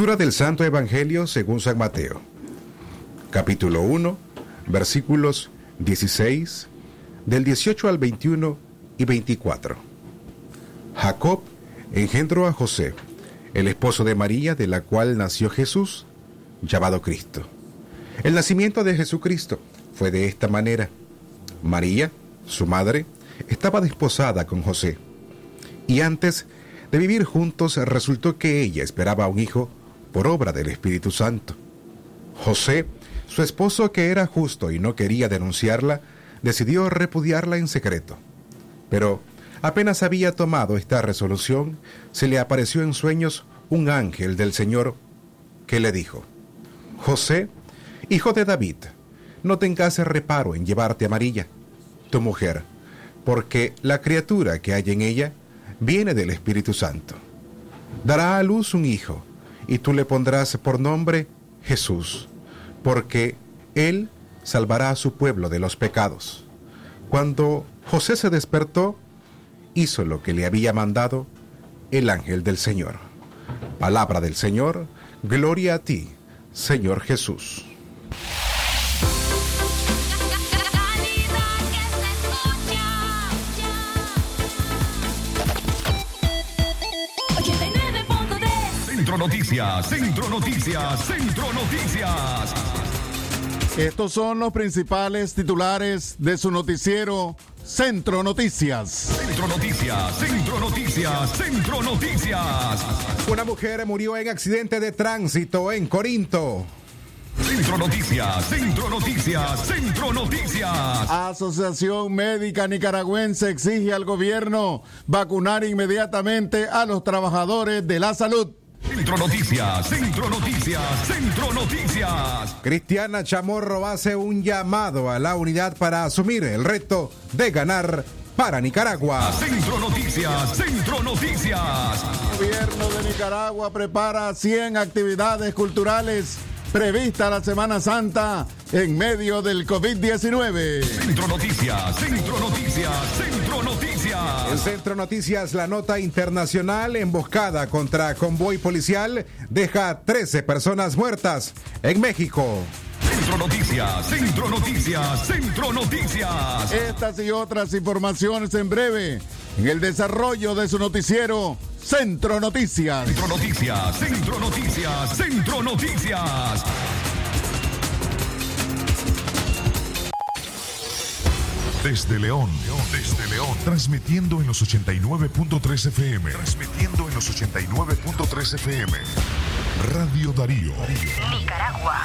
Lectura del Santo Evangelio según San Mateo. Capítulo 1, versículos 16, del 18 al 21 y 24. Jacob engendró a José, el esposo de María, de la cual nació Jesús, llamado Cristo. El nacimiento de Jesucristo fue de esta manera. María, su madre, estaba desposada con José. Y antes de vivir juntos resultó que ella esperaba un hijo por obra del Espíritu Santo. José, su esposo que era justo y no quería denunciarla, decidió repudiarla en secreto. Pero apenas había tomado esta resolución, se le apareció en sueños un ángel del Señor que le dijo, José, hijo de David, no tengas reparo en llevarte a María, tu mujer, porque la criatura que hay en ella viene del Espíritu Santo. Dará a luz un hijo, y tú le pondrás por nombre Jesús, porque él salvará a su pueblo de los pecados. Cuando José se despertó, hizo lo que le había mandado el ángel del Señor. Palabra del Señor, gloria a ti, Señor Jesús. Centro Noticias, Centro Noticias, Centro Noticias. Estos son los principales titulares de su noticiero Centro Noticias. Centro Noticias, Centro Noticias, Centro Noticias. Una mujer murió en accidente de tránsito en Corinto. Centro Noticias, Centro Noticias, Centro Noticias. Asociación Médica Nicaragüense exige al gobierno vacunar inmediatamente a los trabajadores de la salud. Centro Noticias, Centro Noticias, Centro Noticias. Cristiana Chamorro hace un llamado a la unidad para asumir el reto de ganar para Nicaragua. Centro Noticias, Centro Noticias. El gobierno de Nicaragua prepara 100 actividades culturales prevista la Semana Santa en medio del COVID-19. Centro Noticias, Centro Noticias, Centro Noticias. En Centro Noticias, la nota internacional emboscada contra convoy policial deja 13 personas muertas en México. Centro Noticias, Centro Noticias, Centro Noticias. Estas y otras informaciones en breve en el desarrollo de su noticiero Centro Noticias. Centro Noticias, Centro Noticias, Centro Noticias. Desde León, desde León, transmitiendo en los 89.3 FM, transmitiendo en los 89.3 FM. Radio Darío. Nicaragua.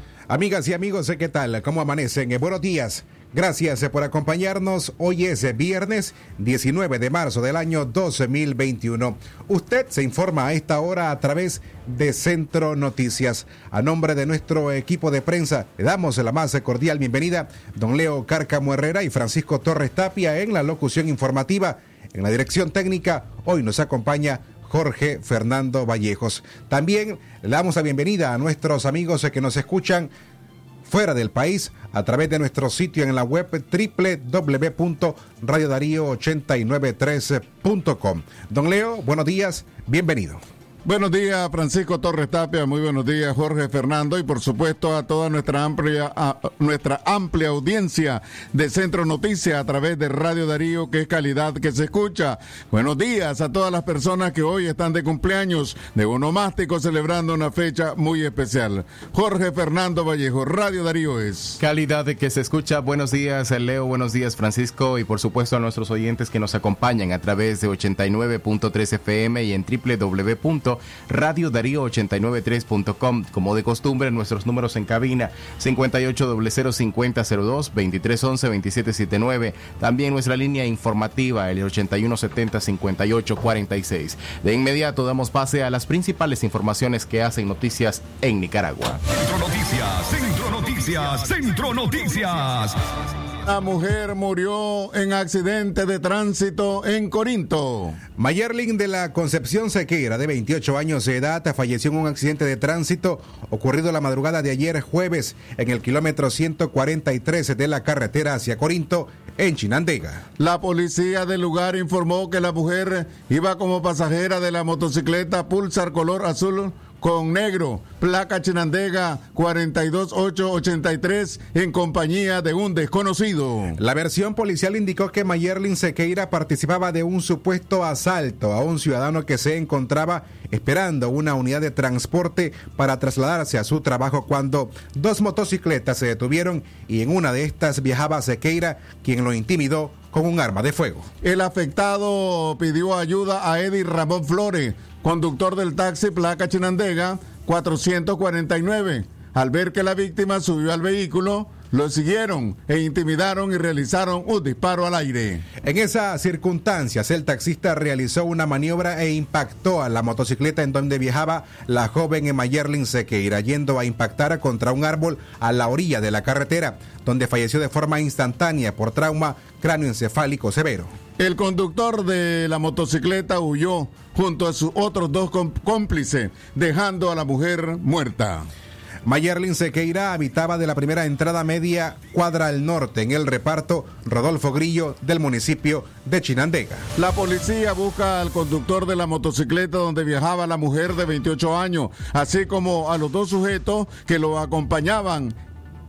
Amigas y amigos, ¿qué tal? ¿Cómo amanecen? Eh, Buenos días. Gracias eh, por acompañarnos. Hoy es eh, viernes 19 de marzo del año 2021. Usted se informa a esta hora a través de Centro Noticias. A nombre de nuestro equipo de prensa, le damos la más cordial bienvenida, don Leo Cárcamo Herrera y Francisco Torres Tapia en la locución informativa. En la dirección técnica, hoy nos acompaña Jorge Fernando Vallejos. También le damos la bienvenida a nuestros amigos que nos escuchan fuera del país a través de nuestro sitio en la web www.radiodarío893.com. Don Leo, buenos días, bienvenido. Buenos días, Francisco Torres Tapia. Muy buenos días, Jorge Fernando. Y por supuesto a toda nuestra amplia, a, nuestra amplia audiencia de Centro Noticias a través de Radio Darío, que es calidad que se escucha. Buenos días a todas las personas que hoy están de cumpleaños de onomástico celebrando una fecha muy especial. Jorge Fernando Vallejo, Radio Darío es. Calidad que se escucha. Buenos días, Leo. Buenos días, Francisco. Y por supuesto a nuestros oyentes que nos acompañan a través de 89.3 FM y en www Radio Darío 893.com. Como de costumbre, nuestros números en cabina 58005002, 2311-2779. También nuestra línea informativa, el 8170-5846. De inmediato damos pase a las principales informaciones que hacen noticias en Nicaragua. Centro Noticias, Centro Noticias, Centro Noticias. La mujer murió en accidente de tránsito en Corinto. Mayerling de la Concepción Sequeira, de 28 años de edad, falleció en un accidente de tránsito ocurrido la madrugada de ayer jueves en el kilómetro 143 de la carretera hacia Corinto, en Chinandega. La policía del lugar informó que la mujer iba como pasajera de la motocicleta Pulsar color azul con negro, placa Chinandega 42883 en compañía de un desconocido. La versión policial indicó que Mayerlin Sequeira participaba de un supuesto asalto a un ciudadano que se encontraba esperando una unidad de transporte para trasladarse a su trabajo cuando dos motocicletas se detuvieron y en una de estas viajaba Sequeira, quien lo intimidó con un arma de fuego. El afectado pidió ayuda a Eddie Ramón Flores, conductor del taxi placa Chinandega 449. Al ver que la víctima subió al vehículo, lo siguieron e intimidaron y realizaron un disparo al aire. En esas circunstancias, el taxista realizó una maniobra e impactó a la motocicleta en donde viajaba la joven Emma Yerlin Sequeira, yendo a impactar contra un árbol a la orilla de la carretera, donde falleció de forma instantánea por trauma cráneoencefálico severo. El conductor de la motocicleta huyó junto a sus otros dos cómplices, dejando a la mujer muerta. Mayerlin Sequeira habitaba de la primera entrada media cuadra al norte en el reparto Rodolfo Grillo del municipio de Chinandega. La policía busca al conductor de la motocicleta donde viajaba la mujer de 28 años, así como a los dos sujetos que lo acompañaban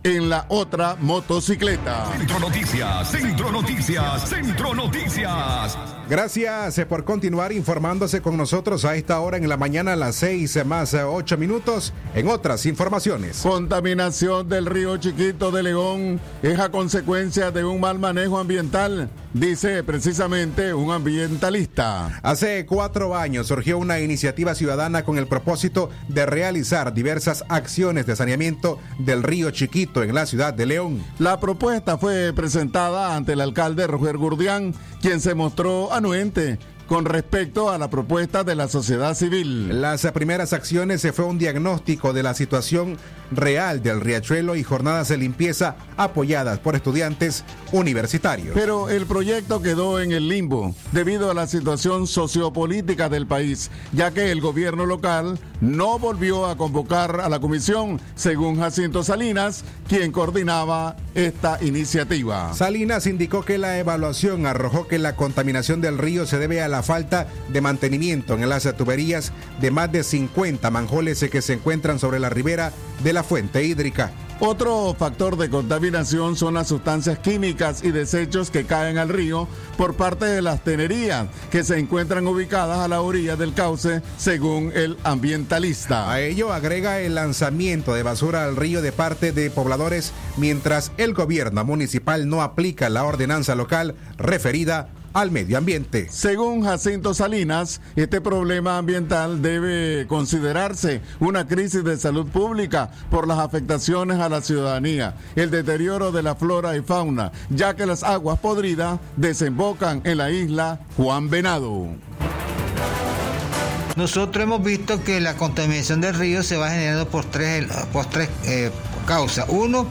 en la otra motocicleta. Centro Noticias, Centro Noticias, Centro Noticias. Gracias eh, por continuar informándose con nosotros a esta hora en la mañana a las 6 más 8 minutos en otras informaciones. Contaminación del río Chiquito de León es a consecuencia de un mal manejo ambiental, dice precisamente un ambientalista. Hace cuatro años surgió una iniciativa ciudadana con el propósito de realizar diversas acciones de saneamiento del río Chiquito en la ciudad de León. La propuesta fue presentada ante el alcalde Roger Gurdián, quien se mostró anuente con respecto a la propuesta de la sociedad civil. Las primeras acciones se fue un diagnóstico de la situación real del riachuelo y jornadas de limpieza apoyadas por estudiantes universitarios. Pero el proyecto quedó en el limbo debido a la situación sociopolítica del país, ya que el gobierno local no volvió a convocar a la comisión, según Jacinto Salinas, quien coordinaba esta iniciativa. Salinas indicó que la evaluación arrojó que la contaminación del río se debe a la falta de mantenimiento en las tuberías de más de 50 manjoles que se encuentran sobre la ribera de la fuente hídrica. Otro factor de contaminación son las sustancias químicas y desechos que caen al río por parte de las tenerías que se encuentran ubicadas a la orilla del cauce, según el ambientalista. A ello agrega el lanzamiento de basura al río de parte de pobladores mientras el gobierno municipal no aplica la ordenanza local referida al medio ambiente. Según Jacinto Salinas, este problema ambiental debe considerarse una crisis de salud pública por las afectaciones a la ciudadanía, el deterioro de la flora y fauna, ya que las aguas podridas desembocan en la isla Juan Venado. Nosotros hemos visto que la contaminación del río se va generando por tres, por tres eh, causas. Uno,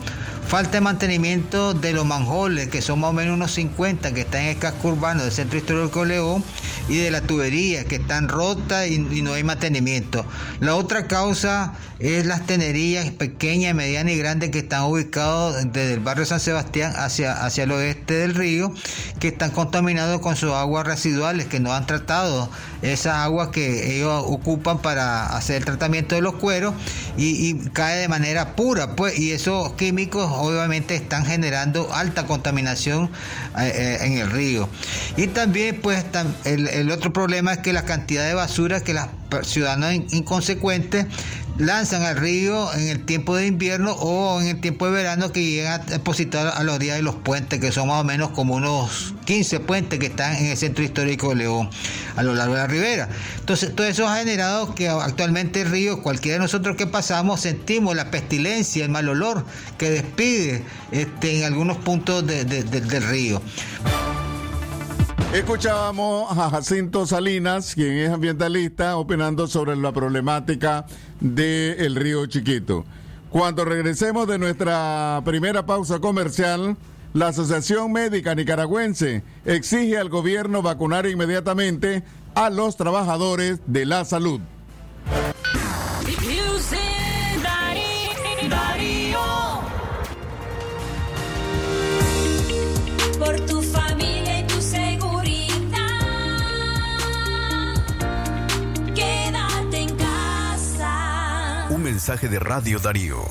Falta de mantenimiento de los manjoles, que son más o menos unos 50 que están en el casco urbano del Centro Histórico León, y de las tuberías que están rotas y, no hay mantenimiento. La otra causa es las tenerías pequeñas, medianas y grandes que están ubicados desde el barrio San Sebastián hacia, hacia el oeste del río, que están contaminados con sus aguas residuales, que no han tratado esas aguas que ellos ocupan para hacer el tratamiento de los cueros y, y cae de manera pura, pues, y esos químicos obviamente están generando alta contaminación eh, eh, en el río. Y también pues el, otro problema es que la cantidad de basura que las ciudadanos inconsecuentes lanzan al río en el tiempo de invierno o en el tiempo de verano que llegan a depositar a los días de los puentes, que son más o menos como unos 15 puentes que están en el centro histórico de León a lo largo de la ribera. Entonces, todo eso ha generado que actualmente el río, cualquiera de nosotros que pasamos, sentimos la pestilencia, el mal olor que despide este, en algunos puntos del río. Escuchábamos a Jacinto Salinas, quien es ambientalista, opinando sobre la problemática del río Chiquito. Cuando regresemos de nuestra primera pausa comercial, la Asociación Médica Nicaragüense exige al gobierno vacunar inmediatamente a los trabajadores de la salud. Mensaje de Radio Darío.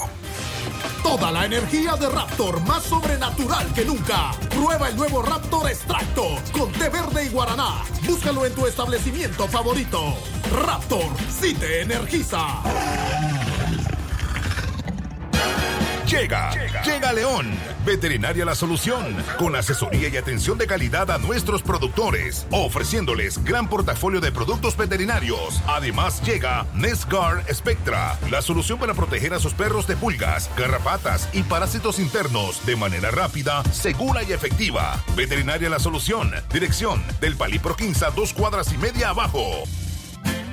Toda la energía de Raptor más sobrenatural que nunca. Prueba el nuevo Raptor Extracto con té verde y guaraná. Búscalo en tu establecimiento favorito. Raptor, si te energiza. Llega, llega León. Veterinaria La Solución, con asesoría y atención de calidad a nuestros productores, ofreciéndoles gran portafolio de productos veterinarios. Además llega Nesgar Spectra, la solución para proteger a sus perros de pulgas, garrapatas y parásitos internos de manera rápida, segura y efectiva. Veterinaria La Solución, dirección del Palipro 15, dos cuadras y media abajo.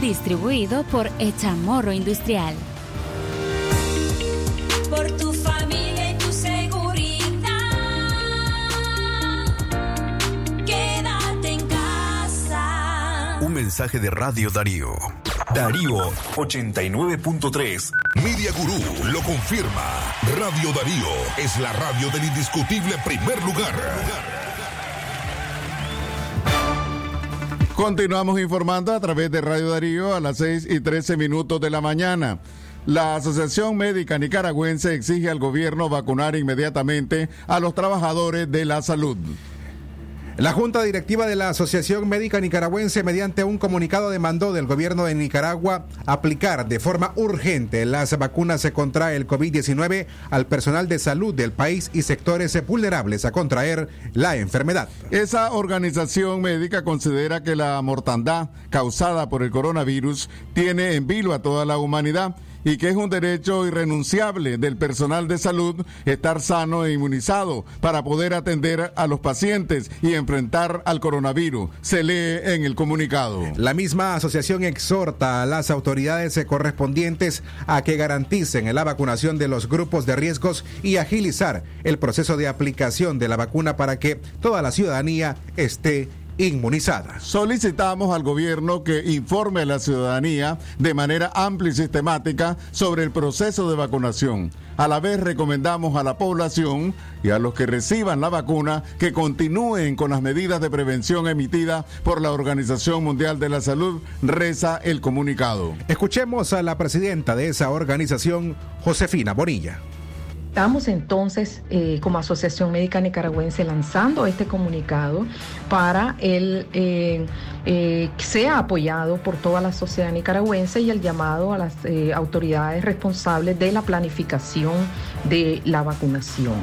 Distribuido por Echamorro Industrial. Por tu familia y tu seguridad, quédate en casa. Un mensaje de Radio Darío. Darío 89.3. Media Gurú lo confirma. Radio Darío es la radio del indiscutible primer lugar. Continuamos informando a través de Radio Darío a las 6 y 13 minutos de la mañana. La Asociación Médica Nicaragüense exige al gobierno vacunar inmediatamente a los trabajadores de la salud. La Junta Directiva de la Asociación Médica Nicaragüense, mediante un comunicado, demandó del gobierno de Nicaragua aplicar de forma urgente las vacunas contra el COVID-19 al personal de salud del país y sectores vulnerables a contraer la enfermedad. Esa organización médica considera que la mortandad causada por el coronavirus tiene en vilo a toda la humanidad y que es un derecho irrenunciable del personal de salud estar sano e inmunizado para poder atender a los pacientes y enfrentar al coronavirus. Se lee en el comunicado. La misma asociación exhorta a las autoridades correspondientes a que garanticen la vacunación de los grupos de riesgos y agilizar el proceso de aplicación de la vacuna para que toda la ciudadanía esté inmunizada. Solicitamos al gobierno que informe a la ciudadanía de manera amplia y sistemática sobre el proceso de vacunación. A la vez recomendamos a la población y a los que reciban la vacuna que continúen con las medidas de prevención emitidas por la Organización Mundial de la Salud, reza el comunicado. Escuchemos a la presidenta de esa organización, Josefina Bonilla. Estamos entonces eh, como Asociación Médica Nicaragüense lanzando este comunicado para eh, eh, que sea apoyado por toda la sociedad nicaragüense y el llamado a las autoridades responsables de la planificación de la vacunación.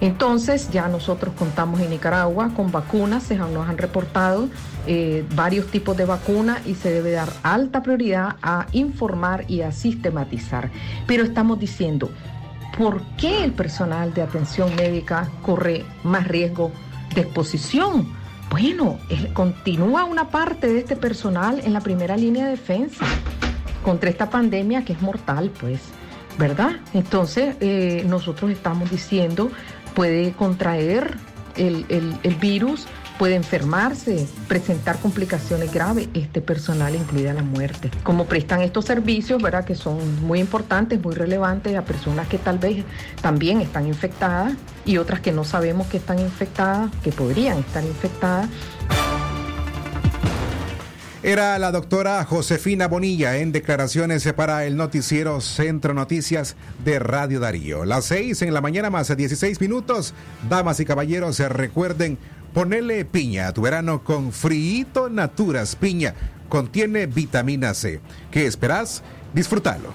Entonces ya nosotros contamos en Nicaragua con vacunas, se nos han reportado varios tipos de vacunas y se debe dar alta prioridad a informar y a sistematizar. Pero estamos diciendo, ¿por qué el personal de atención médica corre más riesgo de exposición? Bueno, continúa una parte de este personal en la primera línea de defensa contra esta pandemia que es mortal, pues, ¿verdad? Entonces, eh, nosotros estamos diciendo, puede contraer el, el virus puede enfermarse, presentar complicaciones graves, este personal incluida la muerte. Como prestan estos servicios, ¿verdad? Que son muy importantes, muy relevantes a personas que tal vez también están infectadas y otras que no sabemos que están infectadas, que podrían estar infectadas. Era la doctora Josefina Bonilla en declaraciones para el noticiero Centro Noticias de Radio Darío. Las seis en la mañana más 16 minutos. Damas y caballeros, recuerden Ponele piña a tu verano con Friito Naturas Piña. Contiene vitamina C. ¿Qué esperas? Disfrútalo.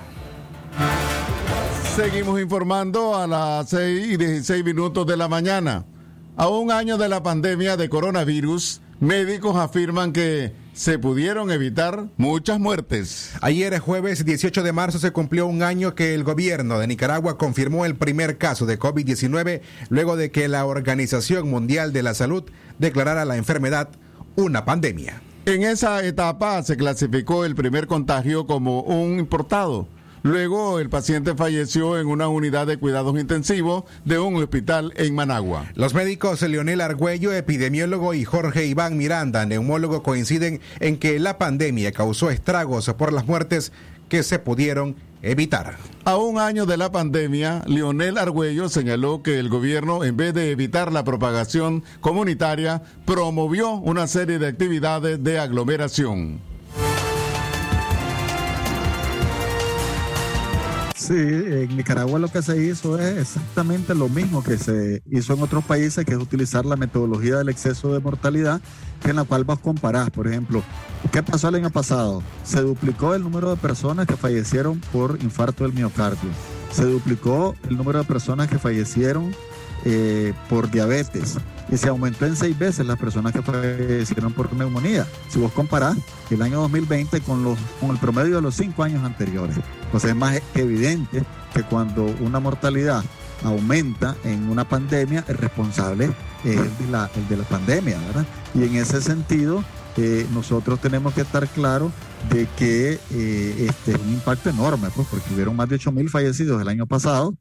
Seguimos informando a las 6 y 16 minutos de la mañana. A un año de la pandemia de coronavirus, médicos afirman que se pudieron evitar muchas muertes. Ayer, jueves 18 de marzo, se cumplió un año que el gobierno de Nicaragua confirmó el primer caso de COVID-19 luego de que la Organización Mundial de la Salud declarara la enfermedad una pandemia. En esa etapa se clasificó el primer contagio como un importado Luego, el paciente falleció en una unidad de cuidados intensivos de un hospital en Managua. Los médicos Leonel Argüello, epidemiólogo, y Jorge Iván Miranda, neumólogo, coinciden en que la pandemia causó estragos por las muertes que se pudieron evitar. A un año de la pandemia, Leonel Argüello señaló que el gobierno, en vez de evitar la propagación comunitaria, promovió una serie de actividades de aglomeración. Sí, en Nicaragua lo que se hizo es exactamente lo mismo que se hizo en otros países, que es utilizar la metodología del exceso de mortalidad, en la cual vos comparás, por ejemplo, ¿qué pasó el año pasado? Se duplicó el número de personas que fallecieron por infarto del miocardio, se duplicó el número de personas que fallecieron eh, por diabetes y se aumentó en seis veces las personas que fallecieron por neumonía. Si vos comparás el año 2020 con, los, con el promedio de los cinco años anteriores, pues es más evidente que cuando una mortalidad aumenta en una pandemia, el responsable es el de la, el de la pandemia, ¿verdad? Y en ese sentido, eh, nosotros tenemos que estar claros de que eh, este es un impacto enorme, pues, porque hubieron más de 8 mil fallecidos el año pasado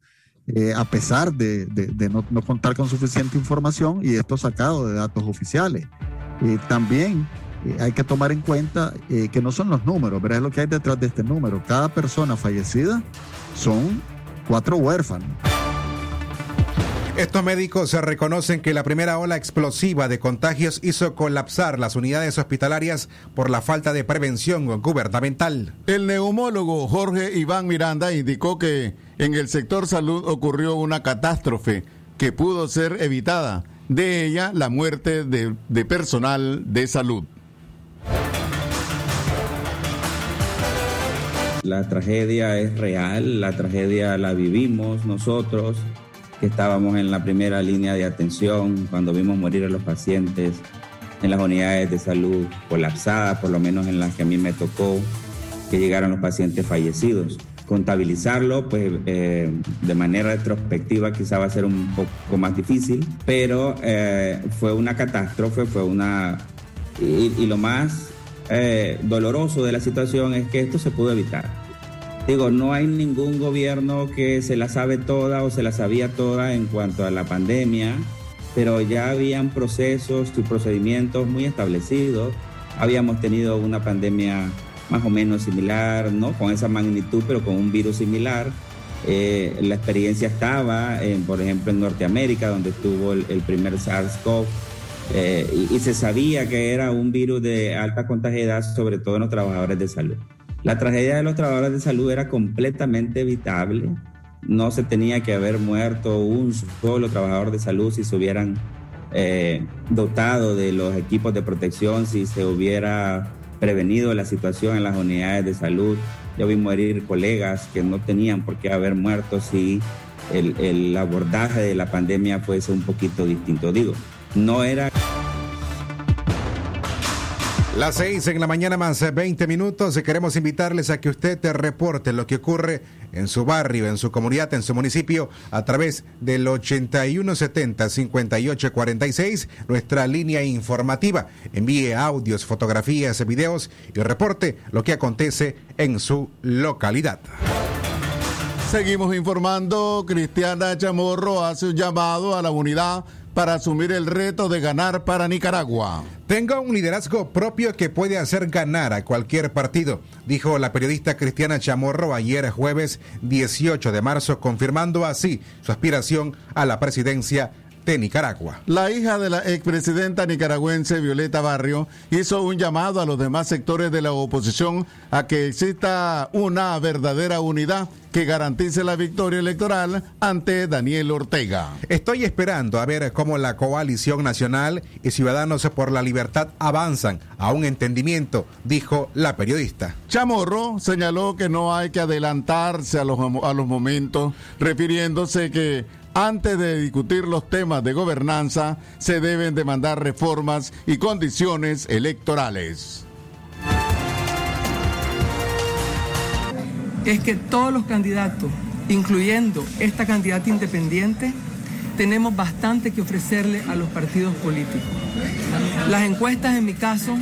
eh, a pesar de, no, contar con suficiente información y esto sacado de datos oficiales. Eh, también eh, hay que tomar en cuenta que no son los números, pero es lo que hay detrás de este número. Cada persona fallecida son cuatro huérfanos. Estos médicos se reconocen que la primera ola explosiva de contagios hizo colapsar las unidades hospitalarias por la falta de prevención gubernamental. El neumólogo Jorge Iván Miranda indicó que en el sector salud ocurrió una catástrofe que pudo ser evitada, de ella la muerte de, de personal de salud. La tragedia es real, la tragedia la vivimos nosotros que estábamos en la primera línea de atención cuando vimos morir a los pacientes en las unidades de salud colapsadas, por lo menos en las que a mí me tocó que llegaran los pacientes fallecidos. Contabilizarlo, pues eh, de manera retrospectiva quizá va a ser un poco más difícil, pero eh, fue una catástrofe, fue una... Y, lo más eh, doloroso de la situación es que esto se pudo evitar Digo, no hay ningún gobierno que se la sabe toda o se la sabía toda en cuanto a la pandemia, pero ya habían procesos y procedimientos muy establecidos. Habíamos tenido una pandemia más o menos similar, no con esa magnitud, pero con un virus similar. Eh, la experiencia estaba, en, por ejemplo, en Norteamérica, donde estuvo el, primer SARS-CoV, eh, y, y, se sabía que era un virus de alta contagiedad, sobre todo en los trabajadores de salud. La tragedia de los trabajadores de salud era completamente evitable. No se tenía que haber muerto un solo trabajador de salud si se hubieran eh, dotado de los equipos de protección, si se hubiera prevenido la situación en las unidades de salud. Yo vi morir colegas que no tenían por qué haber muerto si el, el abordaje de la pandemia fuese un poquito distinto. Digo, no era... Las seis en la mañana más 20 minutos. Queremos invitarles a que usted te reporte lo que ocurre en su barrio, en su comunidad, en su municipio, a través del 8170-5846, nuestra línea informativa. Envíe audios, fotografías, videos y reporte lo que acontece en su localidad. Seguimos informando. Cristiana Chamorro hace un llamado a la unidad para asumir el reto de ganar para Nicaragua. Tengo un liderazgo propio que puede hacer ganar a cualquier partido, dijo la periodista Cristiana Chamorro ayer jueves 18 de marzo, confirmando así su aspiración a la presidencia de Nicaragua. La hija de la expresidenta nicaragüense Violeta Barrio hizo un llamado a los demás sectores de la oposición a que exista una verdadera unidad que garantice la victoria electoral ante Daniel Ortega. Estoy esperando a ver cómo la coalición nacional y Ciudadanos por la Libertad avanzan a un entendimiento, dijo la periodista. Chamorro señaló que no hay que adelantarse a los, a los momentos, refiriéndose que antes de discutir los temas de gobernanza, se deben demandar reformas y condiciones electorales. Es que todos los candidatos, incluyendo esta candidata independiente, tenemos bastante que ofrecerle a los partidos políticos. Las encuestas, en mi caso,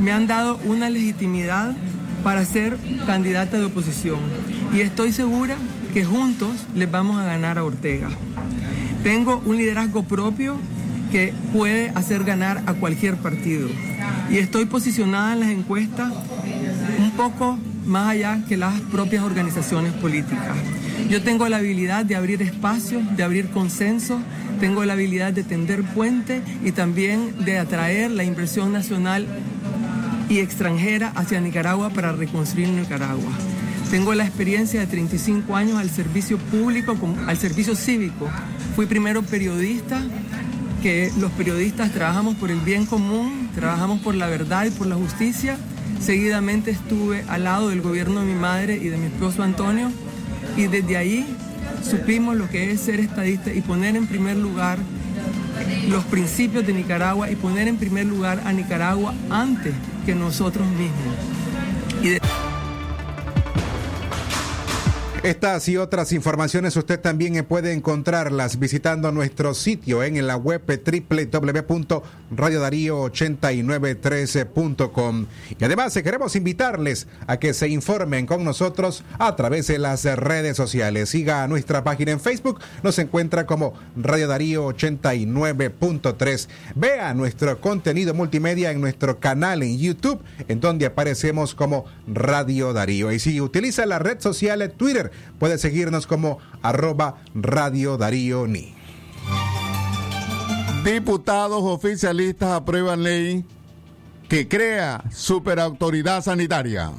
me han dado una legitimidad para ser candidata de oposición y estoy segura que juntos les vamos a ganar a Ortega. Tengo un liderazgo propio que puede hacer ganar a cualquier partido. Y estoy posicionada en las encuestas un poco más allá que las propias organizaciones políticas. Yo tengo la habilidad de abrir espacios, de abrir consenso, tengo la habilidad de tender puente y también de atraer la inversión nacional y extranjera hacia Nicaragua para reconstruir Nicaragua. Tengo la experiencia de 35 años al servicio público, al servicio cívico. Fui primero periodista, que los periodistas trabajamos por el bien común, trabajamos por la verdad y por la justicia. Seguidamente estuve al lado del gobierno de mi madre y de mi esposo Antonio y desde ahí supimos lo que es ser estadista y poner en primer lugar los principios de Nicaragua y poner en primer lugar a Nicaragua antes que nosotros mismos. Estas y otras informaciones usted también puede encontrarlas visitando nuestro sitio en la web www.radiodarío8913.com. Y además queremos invitarles a que se informen con nosotros a través de las redes sociales. Siga nuestra página en Facebook, nos encuentra como Radio Darío 89.3. Vea nuestro contenido multimedia en nuestro canal en YouTube, en donde aparecemos como Radio Darío. Y si utiliza la red social Twitter, puede seguirnos como arroba Radio Darío Ni. Diputados oficialistas aprueban ley que crea superautoridad sanitaria.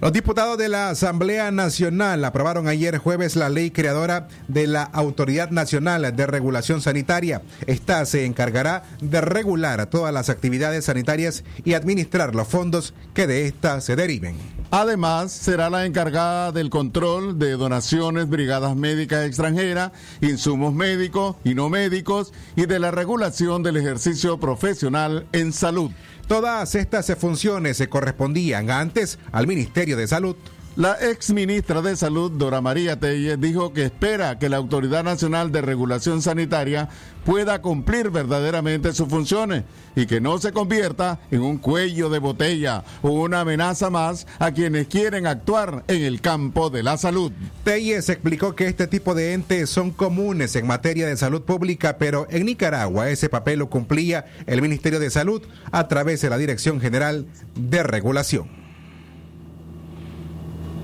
Los diputados de la Asamblea Nacional aprobaron ayer jueves la ley creadora de la Autoridad Nacional de Regulación Sanitaria. Esta se encargará de regular todas las actividades sanitarias y administrar los fondos que de esta se deriven. Además, será la encargada del control de donaciones, brigadas médicas extranjeras, insumos médicos y no médicos y de la regulación del ejercicio profesional en salud. Todas estas funciones se correspondían antes al Ministerio de Salud. La ex ministra de Salud, Dora María Telles, dijo que espera que la Autoridad Nacional de Regulación Sanitaria pueda cumplir verdaderamente sus funciones y que no se convierta en un cuello de botella o una amenaza más a quienes quieren actuar en el campo de la salud. Telles explicó que este tipo de entes son comunes en materia de salud pública, pero en Nicaragua ese papel lo cumplía el Ministerio de Salud a través de la Dirección General de Regulación.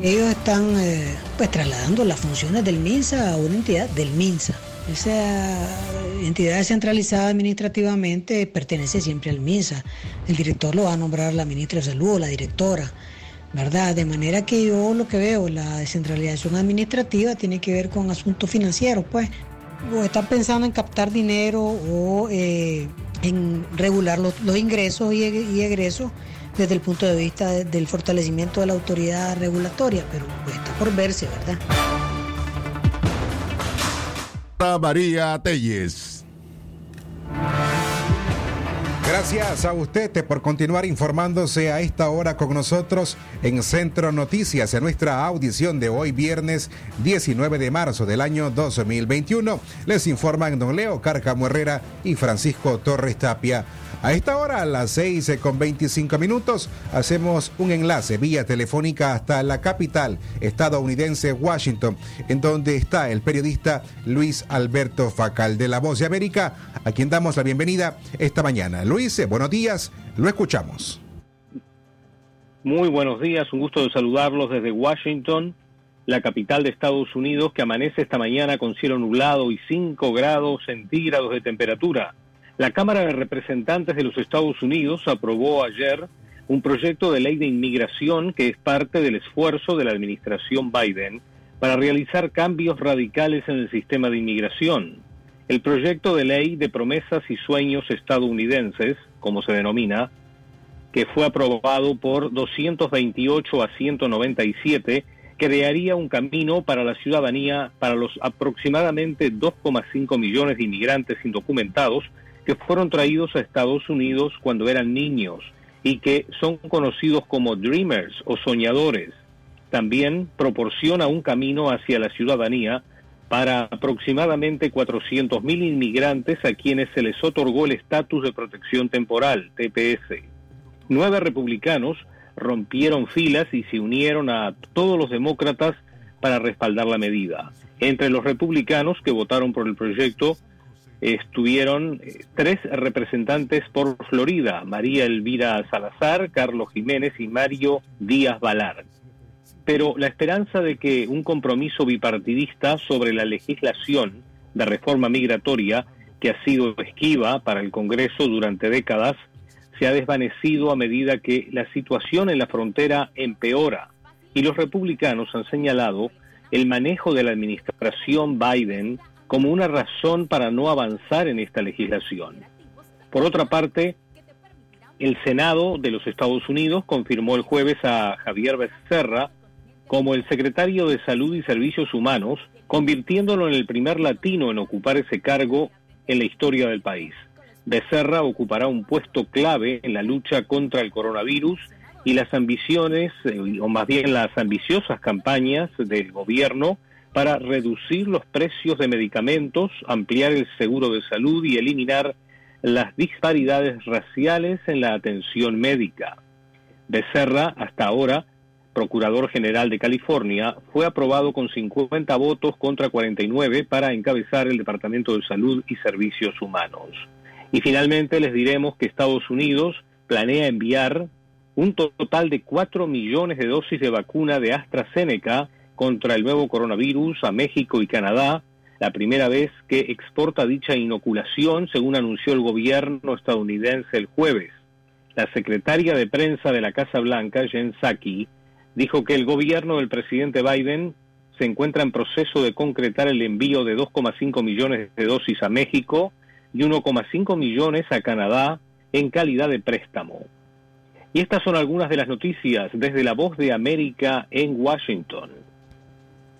Ellos están eh, pues trasladando las funciones del MINSA a una entidad del MINSA. Esa entidad centralizada administrativamente pertenece siempre al MINSA. El director lo va a nombrar la ministra de Salud o la directora, ¿verdad? De manera que yo lo que veo, la descentralización administrativa tiene que ver con asuntos financieros, pues. O están pensando en captar dinero o eh, en regular los, ingresos y egresos desde el punto de vista de- del fortalecimiento de la autoridad regulatoria, pero pues, está por verse, ¿verdad? María Telles. Gracias a usted por continuar informándose a esta hora con nosotros en Centro Noticias, en nuestra audición de hoy, viernes 19 de marzo del año 2021. Les informan don Leo Carcamo Herrera y Francisco Torres Tapia. A esta hora, a las 6 con 25 minutos, hacemos un enlace vía telefónica hasta la capital estadounidense, Washington, en donde está el periodista Luis Alberto Facal de La Voz de América, a quien damos la bienvenida esta mañana. Luis, eh, buenos días, lo escuchamos. Muy buenos días, un gusto de saludarlos desde Washington, la capital de Estados Unidos, que amanece esta mañana con cielo nublado y 5 grados centígrados de temperatura. La Cámara de Representantes de los Estados Unidos aprobó ayer un proyecto de ley de inmigración que es parte del esfuerzo de la administración Biden para realizar cambios radicales en el sistema de inmigración. El proyecto de ley de promesas y sueños estadounidenses, como se denomina, que fue aprobado por 228 a 197, crearía un camino para la ciudadanía para los aproximadamente 2,5 millones de inmigrantes indocumentados que fueron traídos a Estados Unidos cuando eran niños y que son conocidos como dreamers o soñadores. También proporciona un camino hacia la ciudadanía para aproximadamente 400.000 inmigrantes a quienes se les otorgó el estatus de protección temporal, TPS. Nueve republicanos rompieron filas y se unieron a todos los demócratas para respaldar la medida. Entre los republicanos que votaron por el proyecto estuvieron eh, tres representantes por Florida, María Elvira Salazar, Carlos Jiménez y Mario Díaz Valar. Pero la esperanza de que un compromiso bipartidista sobre la legislación de reforma migratoria, que ha sido esquiva para el Congreso durante décadas, se ha desvanecido a medida que la situación en la frontera empeora y los republicanos han señalado el manejo de la administración Biden como una razón para no avanzar en esta legislación. Por otra parte, el Senado de los Estados Unidos confirmó el jueves a Javier Becerra como el secretario de Salud y Servicios Humanos, convirtiéndolo en el primer latino en ocupar ese cargo en la historia del país. Becerra ocupará un puesto clave en la lucha contra el coronavirus y las ambiciones, eh, o más bien las ambiciosas campañas del gobierno para reducir los precios de medicamentos, ampliar el seguro de salud y eliminar las disparidades raciales en la atención médica. Becerra, hasta ahora, Procurador General de California, fue aprobado con 50 votos contra 49 para encabezar el Departamento de Salud y Servicios Humanos. Y finalmente les diremos que Estados Unidos planea enviar un total de 4 millones de dosis de vacuna de AstraZeneca contra el nuevo coronavirus a México y Canadá, la primera vez que exporta dicha inoculación, según anunció el gobierno estadounidense el jueves. La secretaria de prensa de la Casa Blanca, Jen Psaki, dijo que el gobierno del presidente Biden se encuentra en proceso de concretar el envío de 2,5 millones de dosis a México y 1,5 millones a Canadá en calidad de préstamo. Y estas son algunas de las noticias desde la voz de América en Washington.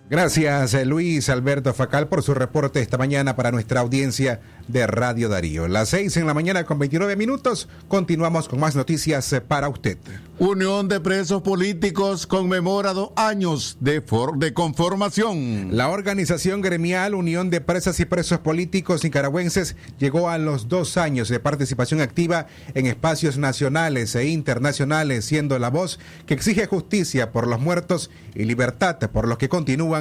Gracias eh, Luis Alberto Facal por su reporte esta mañana para nuestra audiencia de Radio Darío. Las seis en la mañana con 29 minutos. Continuamos con más noticias eh, para usted. Unión de Presos Políticos conmemora dos años de, for de conformación. La organización gremial Unión de Presas y Presos Políticos Nicaragüenses llegó a los dos años de participación activa en espacios nacionales e internacionales, siendo la voz que exige justicia por los muertos y libertad por los que continúan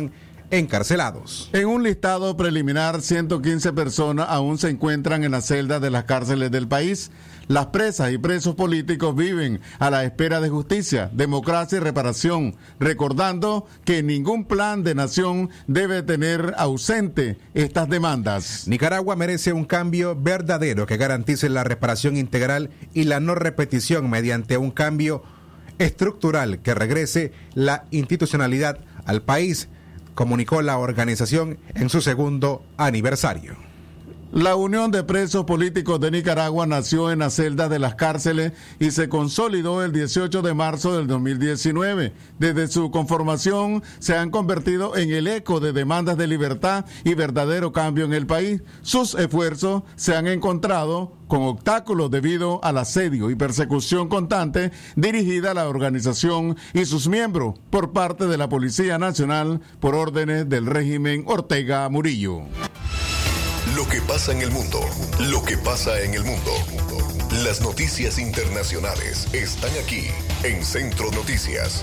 encarcelados. En un listado preliminar, 115 personas aún se encuentran en las celdas de las cárceles del país. Las presas y presos políticos viven a la espera de justicia, democracia y reparación, recordando que ningún plan de nación debe tener ausente estas demandas. Nicaragua merece un cambio verdadero que garantice la reparación integral y la no repetición mediante un cambio estructural que regrese la institucionalidad al país comunicó la organización en su segundo aniversario. La Unión de Presos Políticos de Nicaragua nació en las celdas de las cárceles y se consolidó el 18 de marzo del 2019. Desde su conformación se han convertido en el eco de demandas de libertad y verdadero cambio en el país. Sus esfuerzos se han encontrado con obstáculos debido al asedio y persecución constante dirigida a la organización y sus miembros por parte de la Policía Nacional por órdenes del régimen Ortega Murillo. Lo que pasa en el mundo, lo que pasa en el mundo. Las noticias internacionales están aquí en Centro Noticias.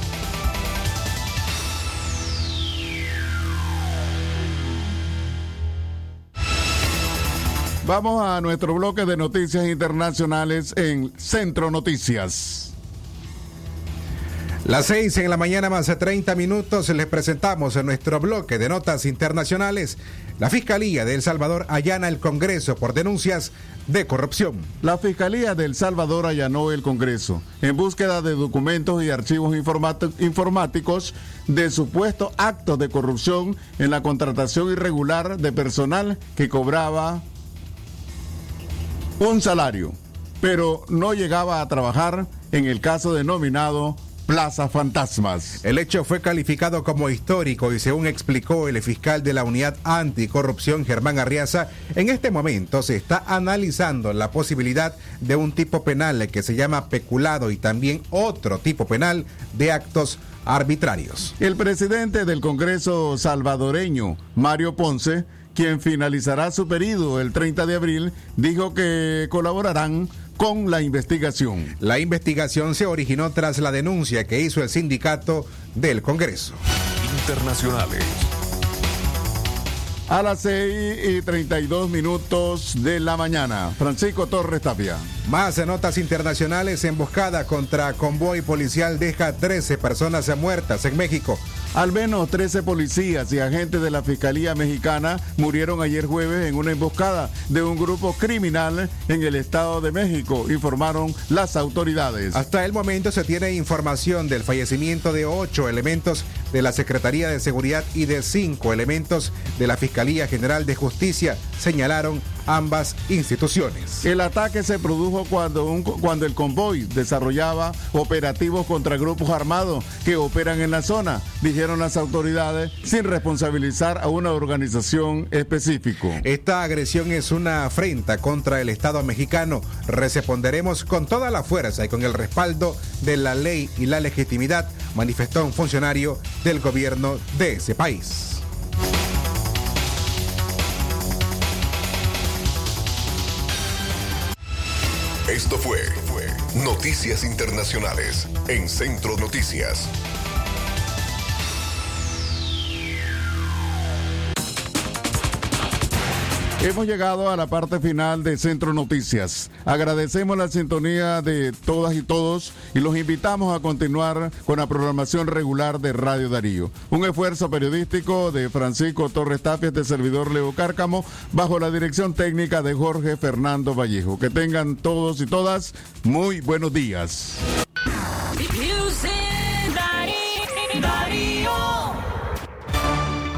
Vamos a nuestro bloque de noticias internacionales en Centro Noticias. Las seis en la mañana más de 30 minutos les presentamos en nuestro bloque de notas internacionales. La Fiscalía de El Salvador allana el Congreso por denuncias de corrupción. La Fiscalía de El Salvador allanó el Congreso en búsqueda de documentos y archivos informáticos de supuestos actos de corrupción en la contratación irregular de personal que cobraba un salario, pero no llegaba a trabajar en el caso denominado Plaza Fantasmas. El hecho fue calificado como histórico y según explicó el fiscal de la Unidad Anticorrupción Germán Arriaza, en este momento se está analizando la posibilidad de un tipo penal que se llama peculado y también otro tipo penal de actos arbitrarios. El presidente del Congreso salvadoreño, Mario Ponce, quien finalizará su periodo el 30 de abril, dijo que colaborarán con la investigación. La investigación se originó tras la denuncia que hizo el sindicato del Congreso. Internacionales. A las 6 y 32 minutos de la mañana, Francisco Torres Tapia. Más notas internacionales. Emboscada contra convoy policial deja 13 personas muertas en México. Al menos 13 policías y agentes de la Fiscalía Mexicana murieron ayer jueves en una emboscada de un grupo criminal en el Estado de México, informaron las autoridades. Hasta el momento se tiene información del fallecimiento de ocho elementos de la Secretaría de Seguridad y de cinco elementos de la Fiscalía General de Justicia, señalaron ambas instituciones. El ataque se produjo cuando, un, cuando el convoy desarrollaba operativos contra grupos armados que operan en la zona, dijeron las autoridades, sin responsabilizar a una organización específica. Esta agresión es una afrenta contra el Estado mexicano. Responderemos con toda la fuerza y con el respaldo de la ley y la legitimidad, manifestó un funcionario del gobierno de ese país. Esto fue, Noticias Internacionales en Centro Noticias. Hemos llegado a la parte final de Centro Noticias. Agradecemos la sintonía de todas y todos y los invitamos a continuar con la programación regular de Radio Darío. Un esfuerzo periodístico de Francisco Torres Tapia, de servidor Leo Cárcamo, bajo la dirección técnica de Jorge Fernando Vallejo. Que tengan todos y todas muy buenos días.